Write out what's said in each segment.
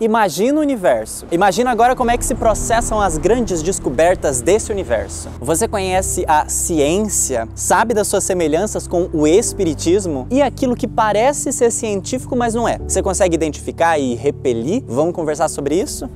Imagina o universo. Imagina agora como é que se processam as grandes descobertas desse universo. Você conhece a ciência? Sabe das suas semelhanças com o espiritismo? E aquilo que parece ser científico, mas não é? Você consegue identificar e repelir? Vamos conversar sobre isso?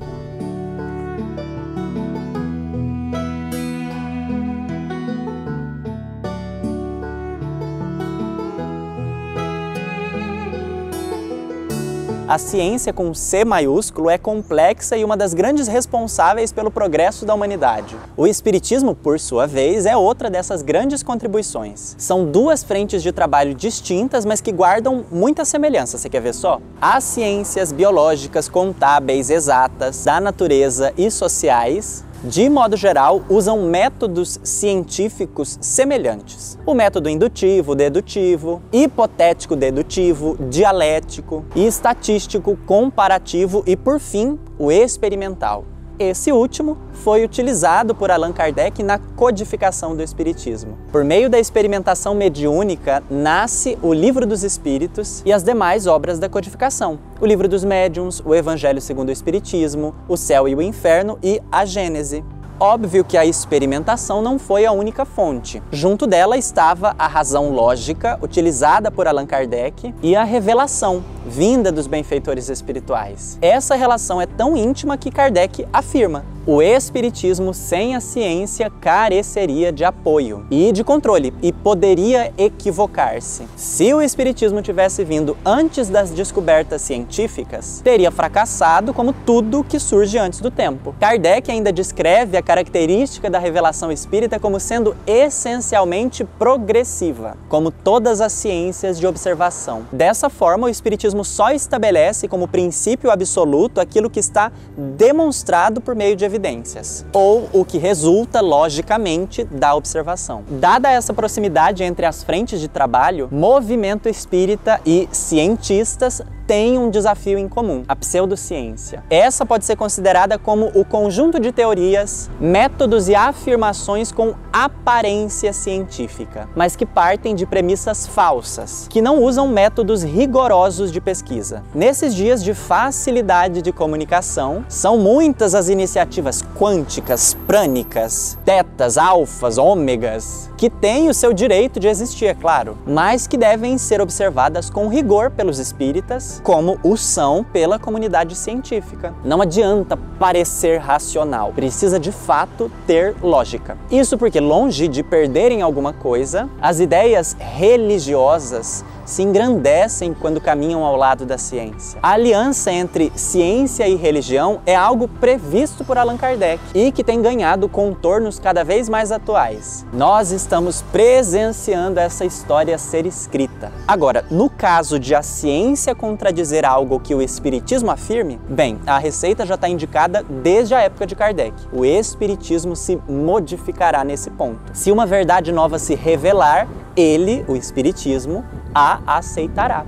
A ciência com C maiúsculo é complexa e uma das grandes responsáveis pelo progresso da humanidade. O Espiritismo, por sua vez, é outra dessas grandes contribuições. São duas frentes de trabalho distintas, mas que guardam muita semelhança. Você quer ver só? As ciências biológicas, contábeis, exatas, da natureza e sociais de modo geral, usam métodos científicos semelhantes. O método indutivo, dedutivo, hipotético dedutivo, dialético, estatístico comparativo e, por fim, o experimental. Esse último foi utilizado por Allan Kardec na codificação do Espiritismo. Por meio da experimentação mediúnica, nasce o Livro dos Espíritos e as demais obras da codificação: o Livro dos Médiuns, o Evangelho segundo o Espiritismo, o Céu e o Inferno e a Gênese. Óbvio que a experimentação não foi a única fonte. Junto dela estava a razão lógica, utilizada por Allan Kardec, e a revelação, vinda dos benfeitores espirituais. Essa relação é tão íntima que Kardec afirma: o Espiritismo sem a ciência careceria de apoio e de controle e poderia equivocar-se. Se o Espiritismo tivesse vindo antes das descobertas científicas, teria fracassado como tudo que surge antes do tempo. Kardec ainda descreve a característica da revelação espírita como sendo essencialmente progressiva, como todas as ciências de observação. Dessa forma, o Espiritismo só estabelece como princípio absoluto aquilo que está demonstrado por meio de evidências, ou o que resulta logicamente da observação. Dada essa proximidade entre as frentes de trabalho, movimento espírita e cientistas têm um desafio em comum, a pseudociência. Essa pode ser considerada como o conjunto de teorias, métodos e afirmações com aparência científica, mas que partem de premissas falsas, que não usam métodos rigorosos de pesquisa. Nesses dias de facilidade de comunicação, são muitas as iniciativas quânticas, prânicas, tetas, alfas, ômegas, que têm o seu direito de existir, é claro, mas que devem ser observadas com rigor pelos espíritas como o são pela comunidade científica. Não adianta parecer racional, precisa de fato ter lógica. Isso porque, longe de perderem alguma coisa, as ideias religiosas se engrandecem quando caminham ao lado da ciência. A aliança entre ciência e religião é algo previsto por Allan Kardec e que tem ganhado contornos cada vez mais atuais. Nós estamos presenciando essa história ser escrita. Agora, no caso de a ciência contradizer algo que o espiritismo afirme, bem, a receita já está indicada desde a época de Kardec. O espiritismo se modificará nesse ponto. Se uma verdade nova se revelar, ele, o espiritismo, a aceitará.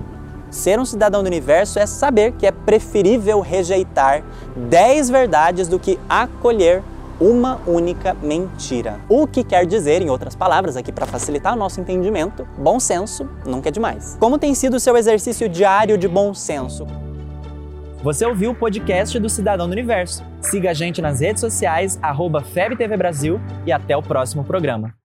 Ser um cidadão do universo é saber que é preferível rejeitar 10 verdades do que acolher uma única mentira. O que quer dizer, em outras palavras, aqui para facilitar o nosso entendimento, bom senso nunca é demais. Como tem sido o seu exercício diário de bom senso? Você ouviu o podcast do Cidadão do Universo. Siga a gente nas redes sociais, arroba FebTV Brasil e até o próximo programa.